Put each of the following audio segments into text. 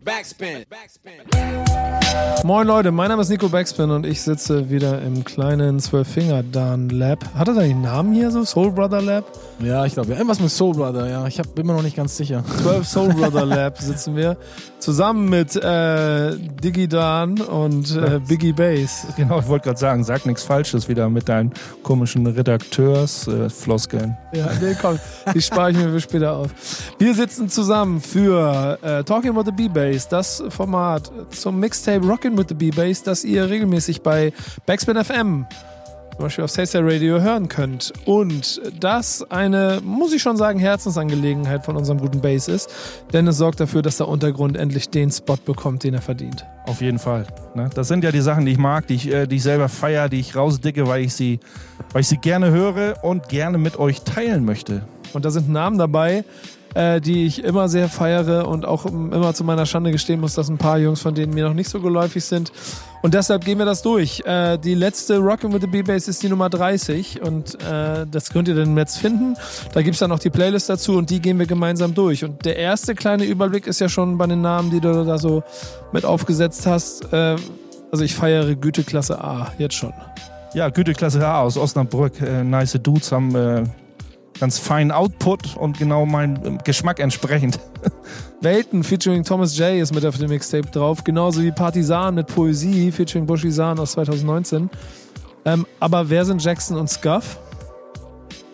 Backspin. Moin Leute, mein Name ist Nico Backspin und ich sitze wieder im kleinen Zwölffinger-Dan Lab. Hat er da den Namen hier so? Soul Brother Lab? Ja, ich glaube, ja. irgendwas mit Soul Brother, ja. Ich hab, bin mir noch nicht ganz sicher. 12 Soul Brother Lab sitzen wir. Zusammen mit äh, Diggy Dan und äh, Biggie Bass. Genau, ich wollte gerade sagen, sag nichts Falsches wieder mit deinen komischen Redakteursfloskeln. Ja, nee, komm, die spare ich mir für später auf. Wir sitzen zusammen für äh, Talking About the B-Bass, das Format zum Mixtape Rockin' with the B-Bass, das ihr regelmäßig bei Backspin FM zum Beispiel auf Saysay Radio hören könnt. Und das eine, muss ich schon sagen, Herzensangelegenheit von unserem guten Bass ist, denn es sorgt dafür, dass der Untergrund endlich den Spot bekommt, den er verdient. Auf jeden Fall. Ne? Das sind ja die Sachen, die ich mag, die ich, äh, die ich selber feiere, die ich rausdicke, weil ich, sie, weil ich sie gerne höre und gerne mit euch teilen möchte. Und da sind Namen dabei, äh, die ich immer sehr feiere und auch immer zu meiner Schande gestehen muss, dass ein paar Jungs von denen mir noch nicht so geläufig sind. Und deshalb gehen wir das durch. Äh, die letzte Rockin' with the B-Bass ist die Nummer 30 und äh, das könnt ihr dann im Netz finden. Da gibt's dann noch die Playlist dazu und die gehen wir gemeinsam durch. Und der erste kleine Überblick ist ja schon bei den Namen, die du da so mit aufgesetzt hast. Äh, also ich feiere Güteklasse A jetzt schon. Ja, Güteklasse A aus Osnabrück. Äh, nice Dudes haben äh, ganz feinen Output und genau meinem Geschmack entsprechend. Welten featuring Thomas J. ist mit auf dem Mixtape drauf, genauso wie Partisan mit Poesie featuring Bushisan aus 2019. Ähm, aber wer sind Jackson und Scuff?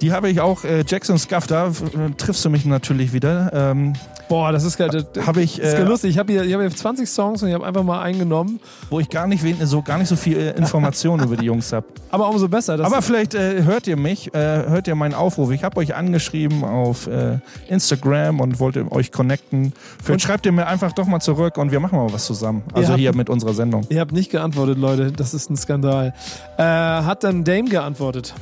Die habe ich auch, äh, Jackson Scuff, da äh, triffst du mich natürlich wieder. Ähm, Boah, das ist geil. Das, Habe ich, ist äh, lustig. Ich habe hier, ich hab hier 20 Songs und ich habe einfach mal eingenommen. wo ich gar nicht, so, gar nicht so viel äh, Informationen über die Jungs habe. Aber umso besser. Aber vielleicht äh, hört ihr mich, äh, hört ihr meinen Aufruf. Ich habe euch angeschrieben auf äh, Instagram und wollte euch connecten. Vielleicht Und- schreibt ihr mir einfach doch mal zurück und wir machen mal was zusammen. Also habt- hier mit unserer Sendung. Ihr habt nicht geantwortet, Leute. Das ist ein Skandal. Äh, hat dann Dame geantwortet?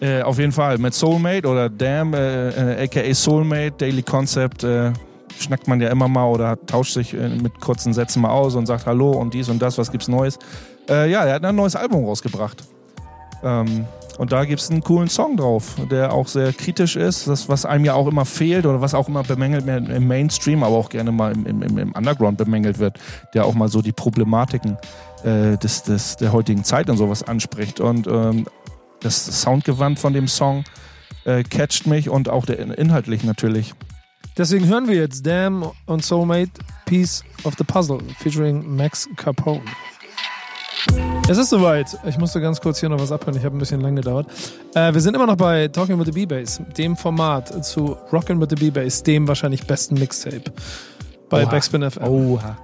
Äh, auf jeden Fall mit Soulmate oder Damn, äh, äh, aka Soulmate, Daily Concept. Äh, schnackt man ja immer mal oder tauscht sich äh, mit kurzen Sätzen mal aus und sagt Hallo und dies und das, was gibt's Neues. Ja, er hat ein neues Album rausgebracht. Ähm, und da gibt's einen coolen Song drauf, der auch sehr kritisch ist, das, was einem ja auch immer fehlt oder was auch immer bemängelt wird im Mainstream, aber auch gerne mal im, im, im Underground bemängelt wird, der auch mal so die Problematiken äh, des, des, der heutigen Zeit und sowas anspricht. Und ähm, das Soundgewand von dem Song äh, catcht mich und auch der inhaltlich natürlich. Deswegen hören wir jetzt Damn und Soulmate Piece of the Puzzle featuring Max Capone. Es ist soweit. Ich musste ganz kurz hier noch was abhören. Ich habe ein bisschen lang gedauert. Äh, wir sind immer noch bei Talking with the B-Bass, dem Format zu Rockin' with the B-Bass, dem wahrscheinlich besten Mixtape bei Oha. Backspin FM. Oha.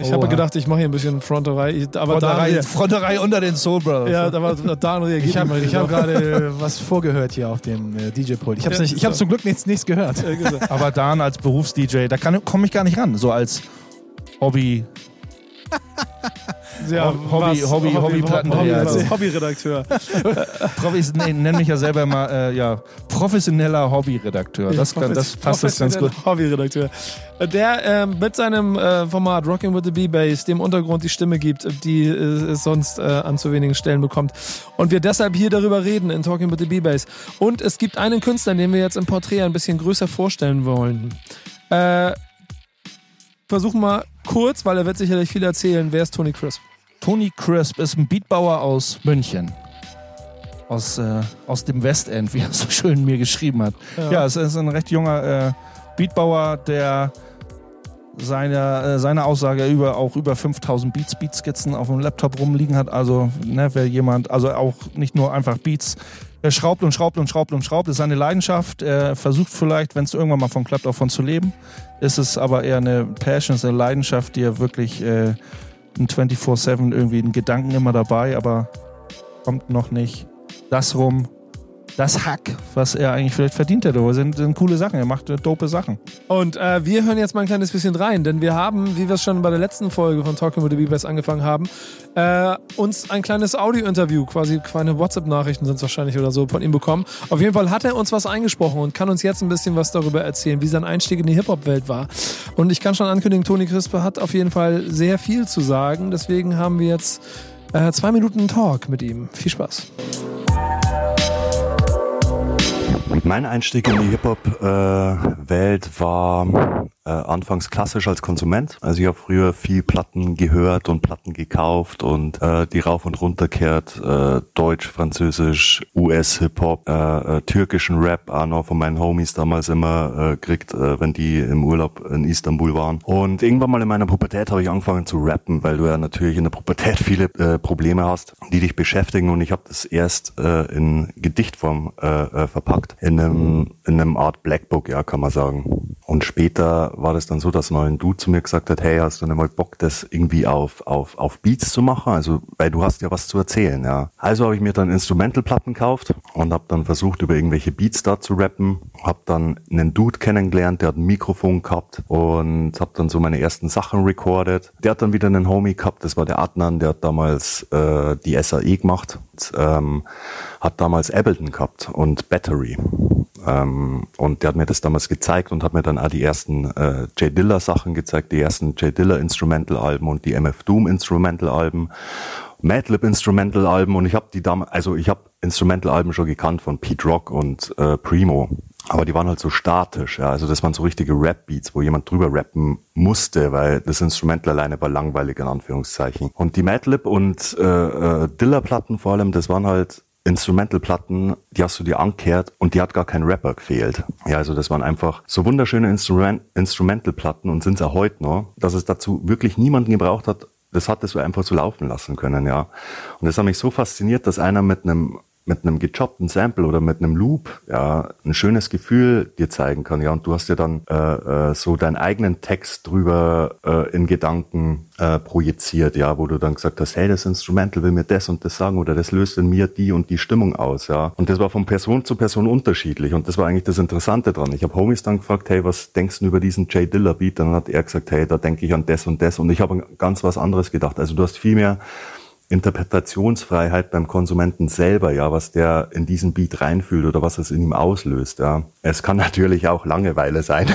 Ich habe gedacht, ich mache hier ein bisschen Fronterei. Aber da, Fronterei, Fronterei unter den Soul Brothers. ja, da war Dan reagiert. Ich habe hab gerade äh, was vorgehört hier auf dem äh, DJ-Pult. Ich habe Ja, nicht, ich hab so. zum Glück nichts, nichts gehört. Aber Dan als Berufs-DJ, da komme ich gar nicht ran. So als Hobby. Ja, Hobby- was? Hobby- Hobby, ja, was? also- Hobbyredakteur. Profis, nee, nenn mich ja selber mal äh, ja, professioneller Hobbyredakteur. Das, kann, das passt das ganz gut. Hobbyredakteur. Der ähm, mit seinem äh, Format Rocking with the B-Bass dem Untergrund die Stimme gibt, die äh, es sonst äh, an zu wenigen Stellen bekommt. Und wir deshalb hier darüber reden in Talking with the B-Bass. Und es gibt einen Künstler, den wir jetzt im Porträt ein bisschen größer vorstellen wollen. Äh, versuchen mal kurz, weil er wird sicherlich viel erzählen. Wer ist Tony Crisp? Tony Crisp ist ein Beatbauer aus München. Aus, äh, aus dem Westend, wie er so schön mir geschrieben hat. Ja, es ist ein recht junger äh, Beatbauer, der seine, äh, seine Aussage über auch über 5000 Beats, Beatskizzen auf dem Laptop rumliegen hat. Also, ne, wer jemand, also auch nicht nur einfach Beats, er schraubt und schraubt und schraubt und schraubt, das ist seine Leidenschaft. Er versucht vielleicht, wenn es irgendwann mal von klappt, auch von zu leben. Ist es aber eher eine Passion, ist eine Leidenschaft, die er wirklich äh, ein 24-7 irgendwie einen Gedanken immer dabei, aber kommt noch nicht. Das rum, das Hack, was er eigentlich vielleicht verdient hätte. Aber sind, sind coole Sachen, er macht äh, dope Sachen. Und äh, wir hören jetzt mal ein kleines bisschen rein, denn wir haben, wie wir es schon bei der letzten Folge von Talking with the Beavers angefangen haben, äh, uns ein kleines Audio-Interview, quasi kleine WhatsApp-Nachrichten sind es wahrscheinlich oder so, von ihm bekommen. Auf jeden Fall hat er uns was eingesprochen und kann uns jetzt ein bisschen was darüber erzählen, wie sein Einstieg in die Hip-Hop-Welt war. Und ich kann schon ankündigen, Toni Crispe hat auf jeden Fall sehr viel zu sagen. Deswegen haben wir jetzt äh, zwei Minuten Talk mit ihm. Viel Spaß. Mein Einstieg in die Hip-Hop-Welt war äh, anfangs klassisch als Konsument. Also ich habe früher viel Platten gehört und Platten gekauft und äh, die rauf und runter kehrt, äh, Deutsch, Französisch, US-Hip-Hop, äh, äh, türkischen Rap, auch noch von meinen Homies damals immer äh, kriegt, äh, wenn die im Urlaub in Istanbul waren. Und irgendwann mal in meiner Pubertät habe ich angefangen zu rappen, weil du ja natürlich in der Pubertät viele äh, Probleme hast, die dich beschäftigen und ich habe das erst äh, in Gedichtform äh, äh, verpackt, in einem, in einem Art Blackbook, ja, kann man sagen. Und später war das dann so, dass mal ein Dude zu mir gesagt hat, hey, hast du nicht mal Bock, das irgendwie auf, auf, auf Beats zu machen? Also, weil du hast ja was zu erzählen, ja. Also habe ich mir dann Instrumentalplatten gekauft und habe dann versucht, über irgendwelche Beats da zu rappen. Habe dann einen Dude kennengelernt, der hat ein Mikrofon gehabt und habe dann so meine ersten Sachen recorded. Der hat dann wieder einen Homie gehabt, das war der Adnan, der hat damals äh, die SAE gemacht. Und, ähm, hat damals Ableton gehabt und Battery. Ähm, und der hat mir das damals gezeigt und hat mir dann auch die ersten äh, Jay Diller Sachen gezeigt, die ersten Jay Diller Instrumental Alben und die MF Doom Instrumental Alben, Madlib Instrumental Alben und ich habe die damals, also ich habe Instrumental Alben schon gekannt von Pete Rock und äh, Primo. Aber die waren halt so statisch, ja. Also das waren so richtige Rap-Beats, wo jemand drüber rappen musste, weil das Instrumental alleine war langweilig, in Anführungszeichen. Und die Madlib und äh, äh, Diller-Platten vor allem, das waren halt Instrumental-Platten, die hast du dir angekehrt und die hat gar kein Rapper gefehlt. Ja, also das waren einfach so wunderschöne Instrument Instrumental-Platten und sind es auch heute noch, dass es dazu wirklich niemanden gebraucht hat, das hattest du einfach so laufen lassen können, ja. Und das hat mich so fasziniert, dass einer mit einem mit einem gechoppten Sample oder mit einem Loop ja ein schönes Gefühl dir zeigen kann ja. Und du hast ja dann äh, äh, so deinen eigenen Text drüber äh, in Gedanken äh, projiziert ja wo du dann gesagt hast hey das Instrumental will mir das und das sagen oder das löst in mir die und die Stimmung aus ja. Und das war von Person zu Person unterschiedlich und das war eigentlich das Interessante dran. Ich habe Homies dann gefragt hey was denkst du über diesen Jay Diller Beat? Dann hat er gesagt hey da denke ich an das und das. Und ich habe ganz was anderes gedacht. Also du hast viel mehr Interpretationsfreiheit beim Konsumenten selber, ja, was der in diesen Beat reinfühlt oder was es in ihm auslöst. Ja. Es kann natürlich auch Langeweile sein,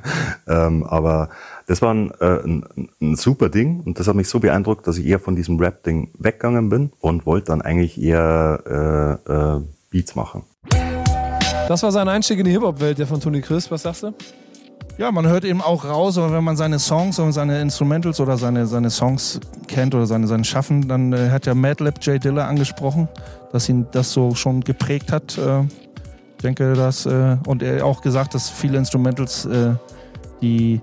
ähm, aber das war ein, äh, ein, ein, super Ding und das hat mich so beeindruckt, dass ich eher von diesem Rap-Ding weggegangen bin und wollte dann eigentlich eher äh, äh, Beats machen. Das war sein Einstieg in die Hip-Hop-Welt, der von Tony Chris. Was sagst du? Ja, man hört eben auch raus, aber wenn man seine Songs und seine Instrumentals oder seine, seine Songs kennt oder seine, seine Schaffen, dann äh, hat ja Madlib Jay Diller angesprochen, dass ihn das so schon geprägt hat. Äh, ich denke, dass, äh, und er auch gesagt, dass viele Instrumentals, äh, die,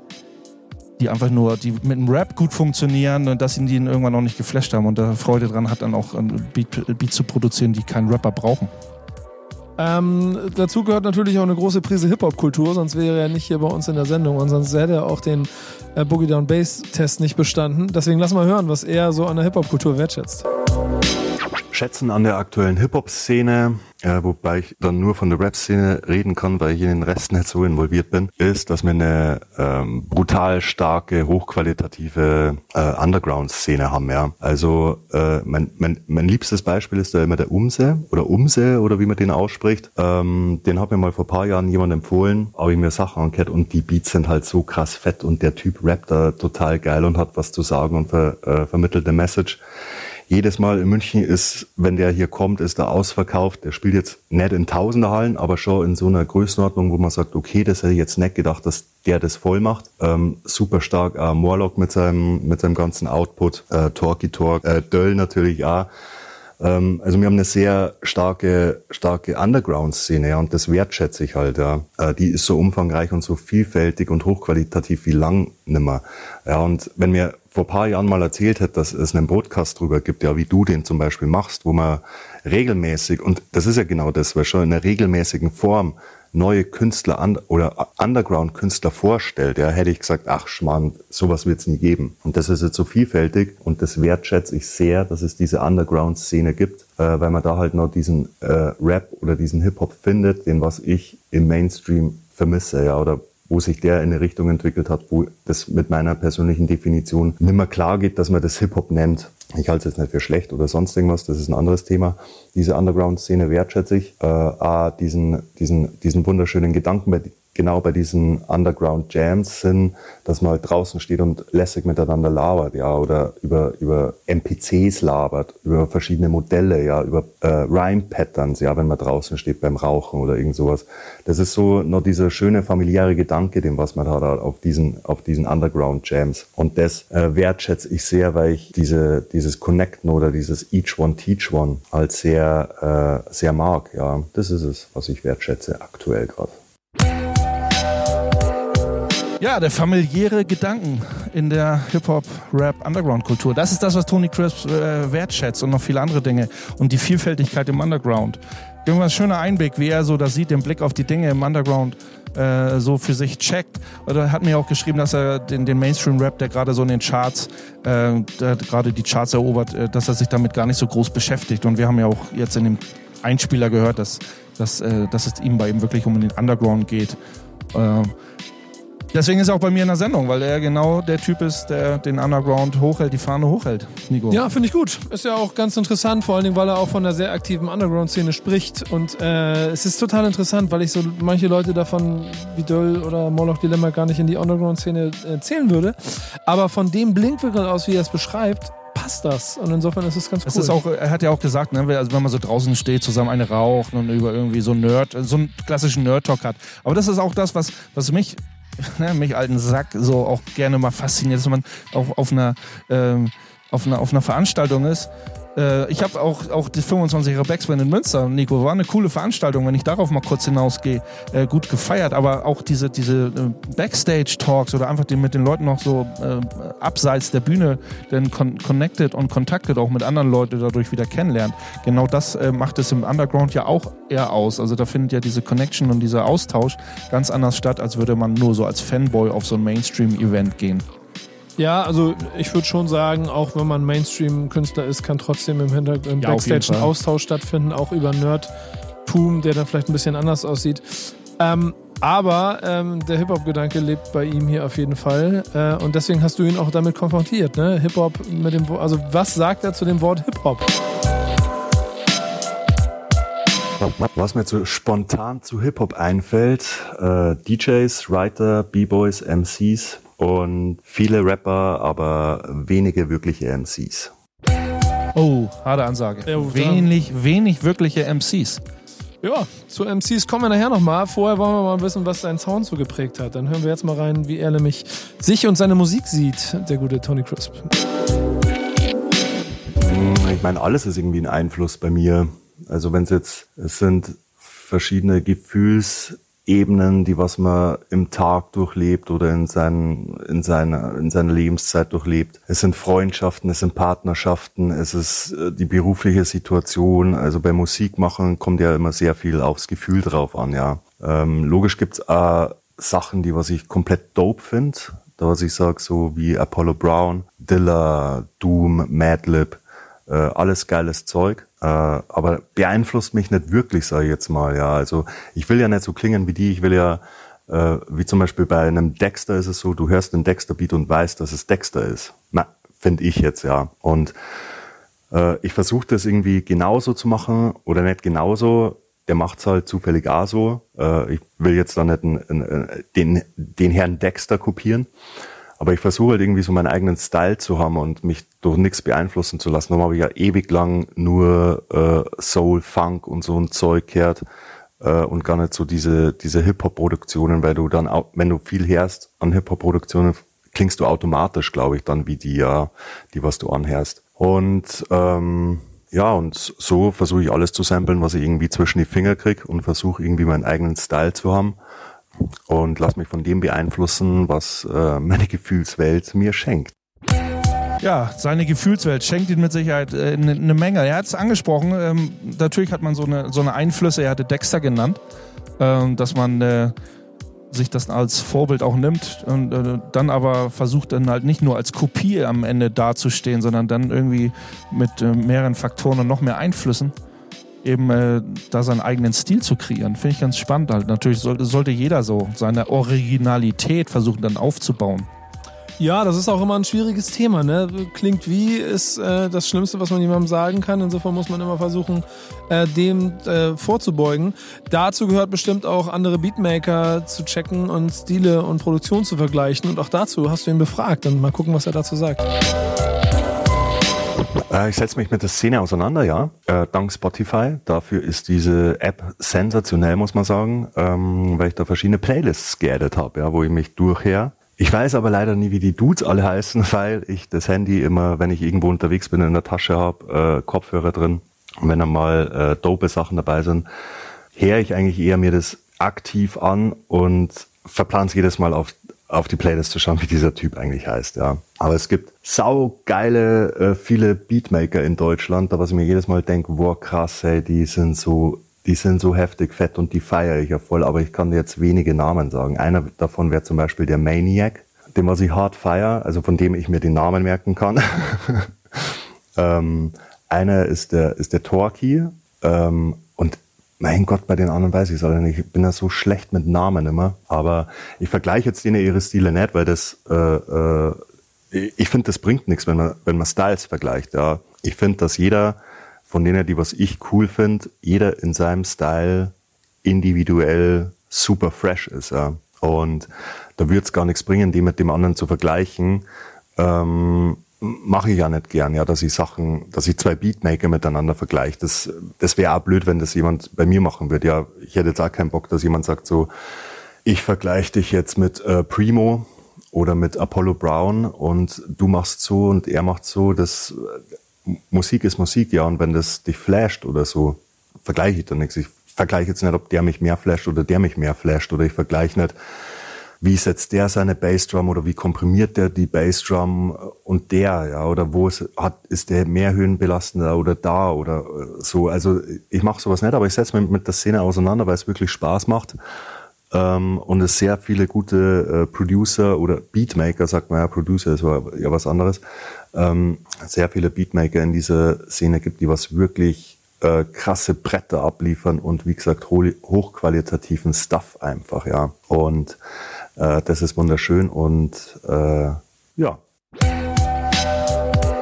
die einfach nur, die mit dem Rap gut funktionieren und dass ihn die irgendwann noch nicht geflasht haben und da Freude dran hat, dann auch Beat, Beat zu produzieren, die keinen Rapper brauchen. Ähm, dazu gehört natürlich auch eine große Prise Hip-Hop-Kultur, sonst wäre er nicht hier bei uns in der Sendung und sonst hätte er auch den äh, Boogie Down Bass-Test nicht bestanden. Deswegen lass mal hören, was er so an der Hip-Hop-Kultur wertschätzt schätzen an der aktuellen Hip-Hop-Szene, äh, wobei ich dann nur von der Rap-Szene reden kann, weil ich in den Rest nicht so involviert bin, ist, dass wir eine ähm, brutal starke, hochqualitative äh, Underground-Szene haben. Ja. Also äh, mein, mein, mein liebstes Beispiel ist da immer der Umse oder Umse oder wie man den ausspricht. Ähm, den hat mir mal vor paar Jahren jemand empfohlen, habe ich mir Sachen angehört und die Beats sind halt so krass fett und der Typ rappt da total geil und hat was zu sagen und ver, äh, vermittelt eine Message jedes Mal in München ist, wenn der hier kommt, ist er ausverkauft. Der spielt jetzt nicht in Tausenderhallen, aber schon in so einer Größenordnung, wo man sagt, okay, das hätte ich jetzt nicht gedacht, dass der das voll macht. Ähm, super stark, äh, Morlock mit seinem, mit seinem ganzen Output, äh, Talky Talk, äh, Döll natürlich auch. Ähm, also wir haben eine sehr starke, starke Underground-Szene, ja, und das wertschätze ich halt, ja. Äh, die ist so umfangreich und so vielfältig und hochqualitativ wie lang nimmer. Ja, und wenn wir vor paar Jahren mal erzählt hat, dass es einen Podcast drüber gibt, ja, wie du den zum Beispiel machst, wo man regelmäßig, und das ist ja genau das, weil schon in einer regelmäßigen Form neue Künstler an, oder Underground-Künstler vorstellt, ja, hätte ich gesagt, ach Schmarrn, sowas wird es nie geben. Und das ist jetzt so vielfältig und das wertschätze ich sehr, dass es diese Underground-Szene gibt, äh, weil man da halt noch diesen äh, Rap oder diesen Hip-Hop findet, den was ich im Mainstream vermisse, ja, oder wo sich der in eine Richtung entwickelt hat, wo das mit meiner persönlichen Definition nimmer klar geht, dass man das Hip-Hop nennt. Ich halte es jetzt nicht für schlecht oder sonst irgendwas, das ist ein anderes Thema. Diese Underground-Szene wertschätze ich. Äh, A, diesen, diesen, diesen wunderschönen Gedanken genau bei diesen Underground Jams sind, dass man halt draußen steht und lässig miteinander labert, ja, oder über, über NPCs labert, über verschiedene Modelle, ja, über äh, Rhyme-Patterns, ja, wenn man draußen steht beim Rauchen oder irgend sowas. Das ist so noch dieser schöne familiäre Gedanke, den was man hat auf diesen, auf diesen Underground Jams. Und das äh, wertschätze ich sehr, weil ich diese, dieses Connecten oder dieses Each One Teach One als sehr, äh, sehr mag, ja. Das ist es, was ich wertschätze aktuell gerade. Ja, der familiäre Gedanken in der Hip-Hop-Rap-Underground-Kultur. Das ist das, was Tony Crisp äh, wertschätzt und noch viele andere Dinge. Und die Vielfältigkeit im Underground. Irgendwas schöner Einblick, wie er so das sieht, den Blick auf die Dinge im Underground äh, so für sich checkt. Oder hat mir auch geschrieben, dass er den, den Mainstream-Rap, der gerade so in den Charts, äh, gerade die Charts erobert, äh, dass er sich damit gar nicht so groß beschäftigt. Und wir haben ja auch jetzt in dem Einspieler gehört, dass, dass, äh, dass es ihm bei ihm wirklich um den Underground geht. Äh, Deswegen ist er auch bei mir in der Sendung, weil er genau der Typ ist, der den Underground hochhält, die Fahne hochhält. Nico. Ja, finde ich gut. Ist ja auch ganz interessant, vor allen Dingen, weil er auch von einer sehr aktiven Underground-Szene spricht. Und äh, es ist total interessant, weil ich so manche Leute davon wie Döll oder Moloch Dilemma gar nicht in die Underground-Szene erzählen würde. Aber von dem Blinkwinkel aus, wie er es beschreibt, passt das. Und insofern ist es ganz cool. Es ist auch, er hat ja auch gesagt, ne, also wenn man so draußen steht, zusammen eine raucht und über irgendwie so Nerd, so einen klassischen Nerd-Talk hat. Aber das ist auch das, was, was mich ne, mich alten Sack so auch gerne mal fasziniert, dass man auch auf einer, ähm, auf einer, auf einer Veranstaltung ist äh, ich habe auch, auch die 25er Backspin in Münster, Nico, war eine coole Veranstaltung, wenn ich darauf mal kurz hinausgehe, äh, gut gefeiert, aber auch diese, diese äh, Backstage-Talks oder einfach die mit den Leuten noch so äh, abseits der Bühne dann con connected und contacted auch mit anderen Leuten dadurch wieder kennenlernt. Genau das äh, macht es im Underground ja auch eher aus. Also da findet ja diese Connection und dieser Austausch ganz anders statt, als würde man nur so als Fanboy auf so ein Mainstream-Event gehen. Ja, also ich würde schon sagen, auch wenn man Mainstream-Künstler ist, kann trotzdem im Hintergrund ja, Backstage ein Austausch stattfinden, auch über Nerdtum, der dann vielleicht ein bisschen anders aussieht. Ähm, aber ähm, der Hip-Hop-Gedanke lebt bei ihm hier auf jeden Fall. Äh, und deswegen hast du ihn auch damit konfrontiert, ne? Hip-Hop mit dem Also was sagt er zu dem Wort Hip-Hop? Was mir so spontan zu Hip-Hop einfällt, äh, DJs, Writer, B-Boys, MCs, und viele Rapper, aber wenige wirkliche MCs. Oh, harte Ansage. Ja, wenig, wenig wirkliche MCs. Ja, zu MCs kommen wir nachher nochmal. Vorher wollen wir mal wissen, was sein Sound so geprägt hat. Dann hören wir jetzt mal rein, wie er nämlich sich und seine Musik sieht, der gute Tony Crisp. Ich meine, alles ist irgendwie ein Einfluss bei mir. Also wenn es jetzt, es sind verschiedene Gefühls- Ebenen, die was man im Tag durchlebt oder in, seinen, in, seiner, in seiner Lebenszeit durchlebt. Es sind Freundschaften, es sind Partnerschaften, es ist äh, die berufliche Situation. Also bei Musik machen kommt ja immer sehr viel aufs Gefühl drauf an, ja. Ähm, logisch gibt's auch Sachen, die was ich komplett dope finde. Da was ich sage, so wie Apollo Brown, Dilla, Doom, Madlib, äh, alles geiles Zeug. Äh, aber beeinflusst mich nicht wirklich, sage ich jetzt mal. Ja, also ich will ja nicht so klingen wie die. Ich will ja, äh, wie zum Beispiel bei einem Dexter ist es so, du hörst den Dexter-Beat und weißt, dass es Dexter ist. Na, finde ich jetzt ja. Und äh, ich versuche das irgendwie genauso zu machen oder nicht genauso. Der macht's halt zufällig auch so. Äh, ich will jetzt da nicht einen, einen, den, den Herrn Dexter kopieren. Aber ich versuche halt irgendwie so meinen eigenen Style zu haben und mich durch nichts beeinflussen zu lassen. Darum habe ich ja ewig lang nur äh, Soul, Funk und so ein Zeug gehört äh, und gar nicht so diese, diese Hip-Hop-Produktionen, weil du dann, auch, wenn du viel hörst an Hip-Hop-Produktionen, klingst du automatisch, glaube ich, dann wie die, ja, die was du anhörst. Und ähm, ja, und so versuche ich alles zu samplen, was ich irgendwie zwischen die Finger krieg und versuche irgendwie meinen eigenen Style zu haben und lass mich von dem beeinflussen, was äh, meine Gefühlswelt mir schenkt. Ja, seine Gefühlswelt schenkt ihm mit Sicherheit eine äh, ne, Menge. Er hat es angesprochen, ähm, natürlich hat man so eine, so eine Einflüsse, er hatte Dexter genannt, ähm, dass man äh, sich das als Vorbild auch nimmt und äh, dann aber versucht dann halt nicht nur als Kopie am Ende dazustehen, sondern dann irgendwie mit äh, mehreren Faktoren und noch mehr Einflüssen eben äh, da seinen eigenen Stil zu kreieren. Finde ich ganz spannend halt. Natürlich sollte, sollte jeder so seine Originalität versuchen dann aufzubauen. Ja, das ist auch immer ein schwieriges Thema. Ne? Klingt wie ist äh, das Schlimmste, was man jemandem sagen kann. Insofern muss man immer versuchen, äh, dem äh, vorzubeugen. Dazu gehört bestimmt auch andere Beatmaker zu checken und Stile und Produktion zu vergleichen. Und auch dazu hast du ihn befragt und mal gucken, was er dazu sagt. Äh, ich setze mich mit der Szene auseinander, ja, äh, dank Spotify. Dafür ist diese App sensationell, muss man sagen, ähm, weil ich da verschiedene Playlists geaddet habe, ja, wo ich mich durchher ich weiß aber leider nie, wie die Dudes alle heißen, weil ich das Handy immer, wenn ich irgendwo unterwegs bin, in der Tasche habe, äh, Kopfhörer drin. Und wenn dann mal äh, dope Sachen dabei sind, her ich eigentlich eher mir das aktiv an und verplan es jedes Mal auf, auf die Playlist zu schauen, wie dieser Typ eigentlich heißt, ja. Aber es gibt saugeile, äh, viele Beatmaker in Deutschland, da was ich mir jedes Mal denke, wow, krass, ey, die sind so die sind so heftig fett und die feiere ich ja voll, aber ich kann dir jetzt wenige Namen sagen. Einer davon wäre zum Beispiel der Maniac, den was ich hart feiere, also von dem ich mir den Namen merken kann. ähm, einer ist der, ist der Torki ähm, mein Gott, bei den anderen weiß ich es nicht. Ich bin da so schlecht mit Namen immer. Aber ich vergleiche jetzt denen ihre Stile nicht, weil das, äh, äh, ich finde, das bringt nichts, wenn man, wenn man Styles vergleicht. Ja, ich finde, dass jeder von denen, die was ich cool finde, jeder in seinem Style individuell super fresh ist. Ja. Und da würde es gar nichts bringen, die mit dem anderen zu vergleichen. Ähm, mache ich ja nicht gern, ja, dass ich Sachen, dass ich zwei Beatmaker miteinander vergleiche. Das, das wäre auch blöd, wenn das jemand bei mir machen würde. Ja, ich hätte jetzt auch keinen Bock, dass jemand sagt so, ich vergleiche dich jetzt mit äh, Primo oder mit Apollo Brown und du machst so und er macht so. Das, Musik ist Musik, ja, und wenn das dich flasht oder so, vergleiche ich dann nichts. Ich vergleiche jetzt nicht, ob der mich mehr flasht oder der mich mehr flasht oder ich vergleiche nicht, wie setzt der seine Bassdrum oder wie komprimiert der die Bassdrum und der, ja, oder wo ist, hat, ist der mehr höhenbelastender oder da oder so. Also ich mache sowas nicht, aber ich setze mich mit der Szene auseinander, weil es wirklich Spaß macht. Ähm, und es sehr viele gute äh, Producer oder Beatmaker, sagt man ja, Producer ist ja was anderes, ähm, sehr viele Beatmaker in dieser Szene gibt, die was wirklich äh, krasse Bretter abliefern und wie gesagt hochqualitativen Stuff einfach, ja. Und äh, das ist wunderschön und äh, ja.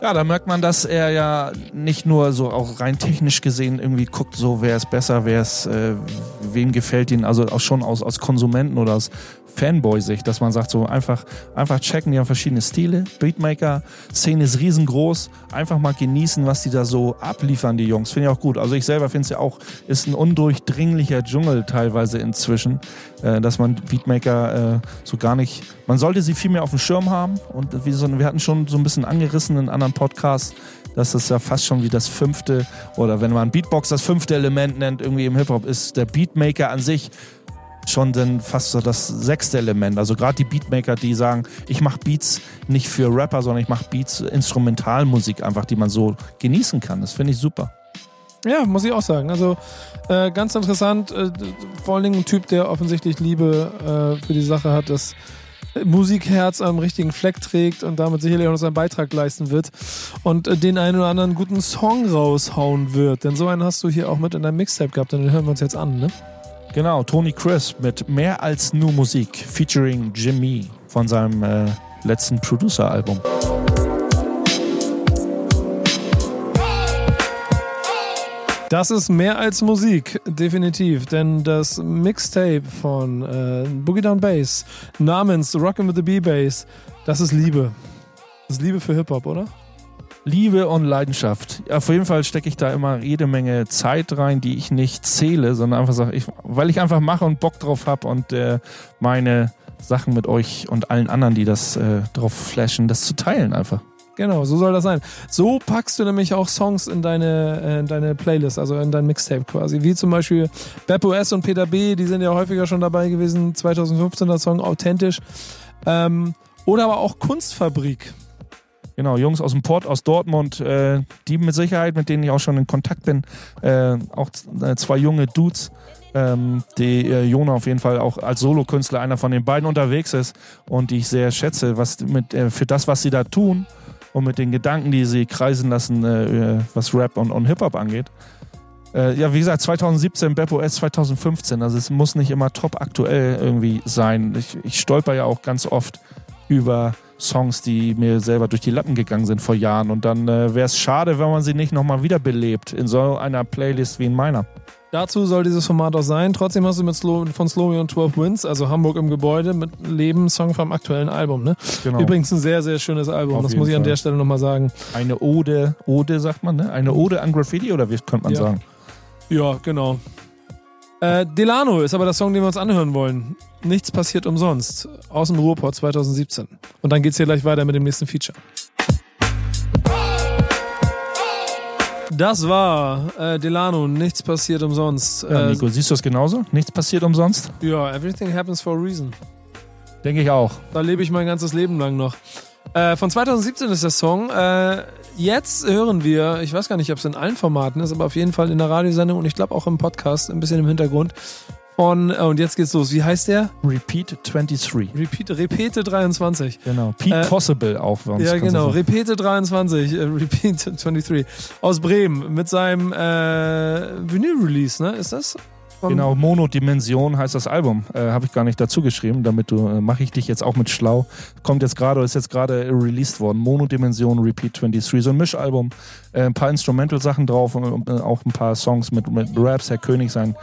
Ja, da merkt man, dass er ja nicht nur so auch rein technisch gesehen irgendwie guckt, so wer ist besser, wer ist, äh, wem gefällt ihn, also auch schon aus, aus Konsumenten oder aus Fanboy-Sicht, dass man sagt, so einfach, einfach checken, die haben verschiedene Stile. Beatmaker-Szene ist riesengroß. Einfach mal genießen, was die da so abliefern, die Jungs. Finde ich auch gut. Also ich selber finde es ja auch, ist ein undurchdringlicher Dschungel teilweise inzwischen, äh, dass man Beatmaker äh, so gar nicht, man sollte sie viel mehr auf dem Schirm haben. Und wie so, wir hatten schon so ein bisschen angerissen in anderen Podcasts, dass das ja fast schon wie das fünfte oder wenn man Beatbox das fünfte Element nennt, irgendwie im Hip-Hop, ist der Beatmaker an sich schon dann fast so das sechste Element. Also gerade die Beatmaker, die sagen, ich mache Beats nicht für Rapper, sondern ich mache Beats, Instrumentalmusik einfach, die man so genießen kann. Das finde ich super. Ja, muss ich auch sagen. Also äh, ganz interessant, äh, vor allen Dingen ein Typ, der offensichtlich Liebe äh, für die Sache hat, das Musikherz am richtigen Fleck trägt und damit sicherlich auch noch seinen Beitrag leisten wird und äh, den einen oder anderen guten Song raushauen wird. Denn so einen hast du hier auch mit in deinem Mixtape gehabt den hören wir uns jetzt an, ne? Genau, Tony Chris mit Mehr als nur Musik, featuring Jimmy von seinem äh, letzten Producer-Album. Das ist mehr als Musik, definitiv, denn das Mixtape von äh, Boogie Down Bass namens Rockin' with the B-Bass, das ist Liebe. Das ist Liebe für Hip-Hop, oder? Liebe und Leidenschaft. Auf jeden Fall stecke ich da immer jede Menge Zeit rein, die ich nicht zähle, sondern einfach sage, ich, weil ich einfach mache und Bock drauf habe und äh, meine Sachen mit euch und allen anderen, die das äh, drauf flashen, das zu teilen einfach. Genau, so soll das sein. So packst du nämlich auch Songs in deine, äh, in deine Playlist, also in dein Mixtape quasi. Wie zum Beispiel Beppo S und Peter B, die sind ja häufiger schon dabei gewesen. 2015er Song, authentisch. Ähm, oder aber auch Kunstfabrik. Genau, Jungs aus dem Port, aus Dortmund, äh, die mit Sicherheit, mit denen ich auch schon in Kontakt bin. Äh, auch äh, zwei junge Dudes, ähm, die äh, Jona auf jeden Fall auch als Solokünstler einer von den beiden unterwegs ist und die ich sehr schätze, was mit, äh, für das, was sie da tun und mit den Gedanken, die sie kreisen lassen, äh, was Rap und, und Hip-Hop angeht. ja, wie gesagt, 2017, Beppo S 2015, also es muss nicht immer top aktuell irgendwie sein. Ich, ich stolper ja auch ganz oft über Songs, die mir selber durch die Lappen gegangen sind vor Jahren. Und dann äh, wäre es schade, wenn man sie nicht nochmal wiederbelebt in so einer Playlist wie in meiner. Dazu soll dieses Format auch sein. Trotzdem hast du mit Slo von Slowy und 12 Wins, also Hamburg im Gebäude, mit Leben Song vom aktuellen Album. Ne? Genau. Übrigens ein sehr, sehr schönes Album. Auf das muss ich an Fall. der Stelle nochmal sagen. Eine Ode, Ode sagt man, ne? Eine Ode an Graffiti oder wie könnte man Ja. sagen? Ja, genau. Äh, Delano ist aber der Song, den wir uns anhören wollen. Nichts passiert umsonst. Aus dem Ruhrport 2017. Und dann geht's hier gleich weiter mit dem nächsten Feature. Das war äh, Delano, nichts passiert umsonst. Ja, Äh, Nico, siehst du das genauso? Nichts passiert umsonst? ja, everything happens for a reason. Denke ich auch. Da lebe ich mein ganzes Leben lang noch. Äh, von 2017 ist der Song. Äh, jetzt hören wir, ich weiß gar nicht, ob es in allen Formaten ist, aber auf jeden Fall in der Radiosendung und ich glaube auch im Podcast, ein bisschen im Hintergrund. Von, äh, und jetzt geht's los. Wie heißt der? Repeat 23. Repeat, Repete 23. Genau. Peak Äh, Possible auch. wenn Ja, genau. Repete 23, äh, Repeat 23. Aus Bremen mit seinem äh, Vinyl-Release, ne? Ist das? Genau, Monodimension heißt das Album. Äh, Habe ich gar nicht dazu geschrieben, damit du äh, mache ich dich jetzt auch mit schlau. Kommt jetzt gerade, ist jetzt gerade released worden. Monodimension Repeat 23, so ein Mischalbum. Äh, ein paar Instrumental-Sachen drauf und äh, auch ein paar Songs mit, mit Raps. Herr König, sein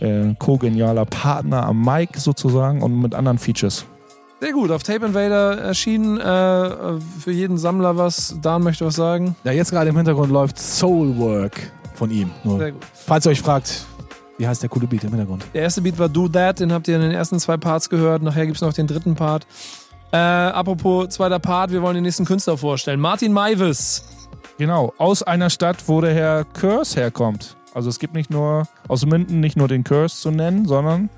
äh, co-genialer Partner am Mic sozusagen und mit anderen Features. Sehr gut, auf Tape Invader erschienen. Äh, äh, für jeden Sammler was. Dan möchte was sagen. Ja, jetzt gerade im Hintergrund läuft Soulwork von ihm. Nur, Sehr gut. falls ihr euch fragt, wie heißt der coole Beat im Hintergrund? Der erste Beat war Do That, den habt ihr in den ersten zwei Parts gehört. Nachher gibt's noch den dritten Part. Äh, apropos zweiter Part, wir wollen den nächsten Künstler vorstellen. Martin Maivis. Genau, aus einer Stadt, wo der Herr Curse herkommt. Also es gibt nicht nur aus Minden nicht nur den Curse zu nennen, sondern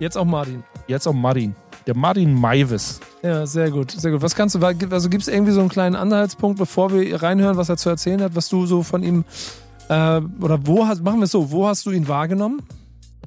Jetzt auch Martin. jetzt auch Martin. Der Martin Maivis. Ja, sehr gut, sehr gut. Was kannst du, also gibt's irgendwie so einen kleinen Anhaltspunkt, bevor wir reinhören, was er zu erzählen hat, was du so von ihm, äh, oder wo hast, machen wir es so, wo hast du ihn wahrgenommen?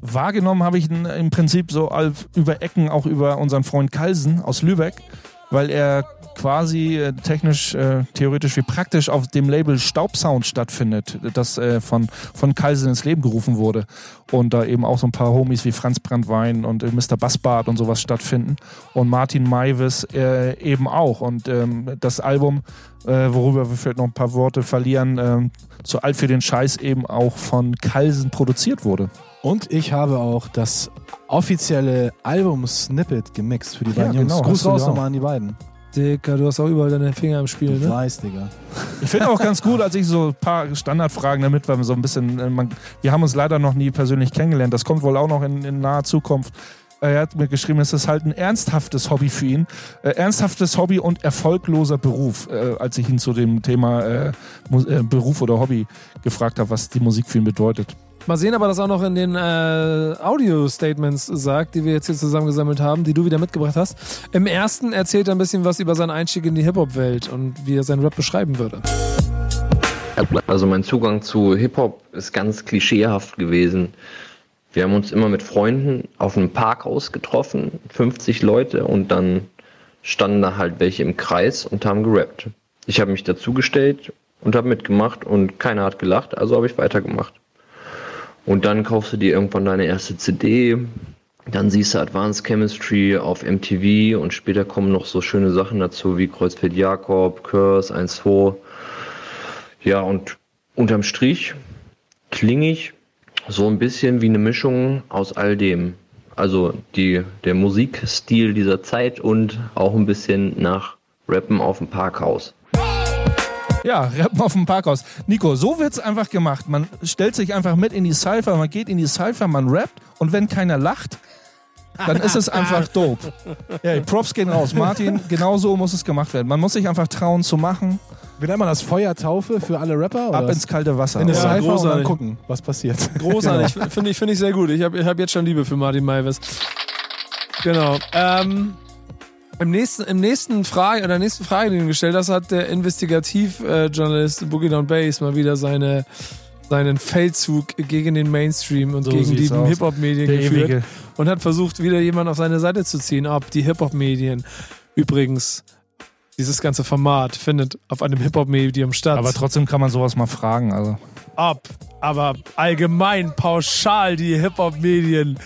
Wahrgenommen habe ich ihn im Prinzip so über Ecken, auch über unseren Freund Kalsen aus Lübeck, weil er quasi äh, technisch, äh, theoretisch wie praktisch auf dem Label Staubsound stattfindet, das äh, von, von Kalsen ins Leben gerufen wurde. Und da eben auch so ein paar Homies wie Franz Brandwein und äh, Mr. Bassbart und sowas stattfinden. Und Martin Maivis äh, eben auch. Und ähm, das Album, worüber wir vielleicht noch ein paar Worte verlieren, ähm, zu alt für den Scheiß eben auch von Kalsen produziert wurde. Und ich habe auch das offizielle Album-Snippet gemixt für die Ja, beiden Jungs. genau, Gruß raus nochmal an die beiden. Dicker, du hast auch überall deine Finger im Spiel, Du ne? weißt, Digga. Ich finde auch ganz gut, als ich so ein paar Standardfragen damit, weil wir so ein bisschen, äh, man, wir haben uns leider noch nie persönlich kennengelernt. Das kommt wohl auch noch in, in naher Zukunft. Äh, Er hat mir geschrieben, es ist halt ein ernsthaftes Hobby für ihn. Äh, ernsthaftes Hobby und erfolgloser Beruf, äh, als ich ihn zu dem Thema äh, äh, Beruf oder Hobby gefragt habe, was die Musik für ihn bedeutet. Mal sehen, aber das auch noch in den äh, Audio-Statements sagt, die wir jetzt hier zusammengesammelt haben, die du wieder mitgebracht hast. Im ersten erzählt er ein bisschen was über seinen Einstieg in die Hip-Hop-Welt und wie er seinen Rap beschreiben würde. Also mein Zugang zu Hip-Hop ist ganz klischeehaft gewesen. Wir haben uns immer mit Freunden auf einem Parkhaus getroffen, 50 Leute, und dann standen da halt welche im Kreis und haben gerappt. Ich habe mich dazugestellt und habe mitgemacht und keiner hat gelacht, also habe ich weitergemacht. Und dann kaufst du dir irgendwann deine erste CD, dann siehst du Advanced Chemistry auf MTV und später kommen noch so schöne Sachen dazu wie Kreuzfeld Jakob, Curse 1-2. Ja, und unterm Strich klinge ich so ein bisschen wie eine Mischung aus all dem. Also die, der Musikstil dieser Zeit und auch ein bisschen nach Rappen auf dem Parkhaus. Ja, Rappen auf dem Parkhaus. Nico, so wird's einfach gemacht. Man stellt sich einfach mit in die Cypher, man geht in die Cypher, man rappt und wenn keiner lacht, dann ist es einfach dope. Ja, die Props gehen raus. Martin, genau so muss es gemacht werden. Man muss sich einfach trauen zu machen, Wie nennt man das? Feuertaufe für alle Rapper? ab Oder ins kalte Wasser. in eine Ja, Cypher und dann gucken, was passiert. Großartig, finde ich, finde ich sehr gut. Ich habe ich hab jetzt schon Liebe für Martin Maivis. Genau. Ähm, im nächsten, im nächsten Frage, oder nächsten Frage, die du gestellt hast, hat der Investigativjournalist Boogie Down Bass mal wieder seine, seinen Feldzug gegen den Mainstream und So gegen die. Hip-Hop-Medien Der geführt ewige. und hat versucht, wieder jemanden auf seine Seite zu ziehen. Ob die Hip-Hop-Medien übrigens dieses ganze Format findet auf einem Hip-Hop-Medium statt. Aber trotzdem kann man sowas mal fragen. Also. ob, aber allgemein pauschal die Hip-Hop-Medien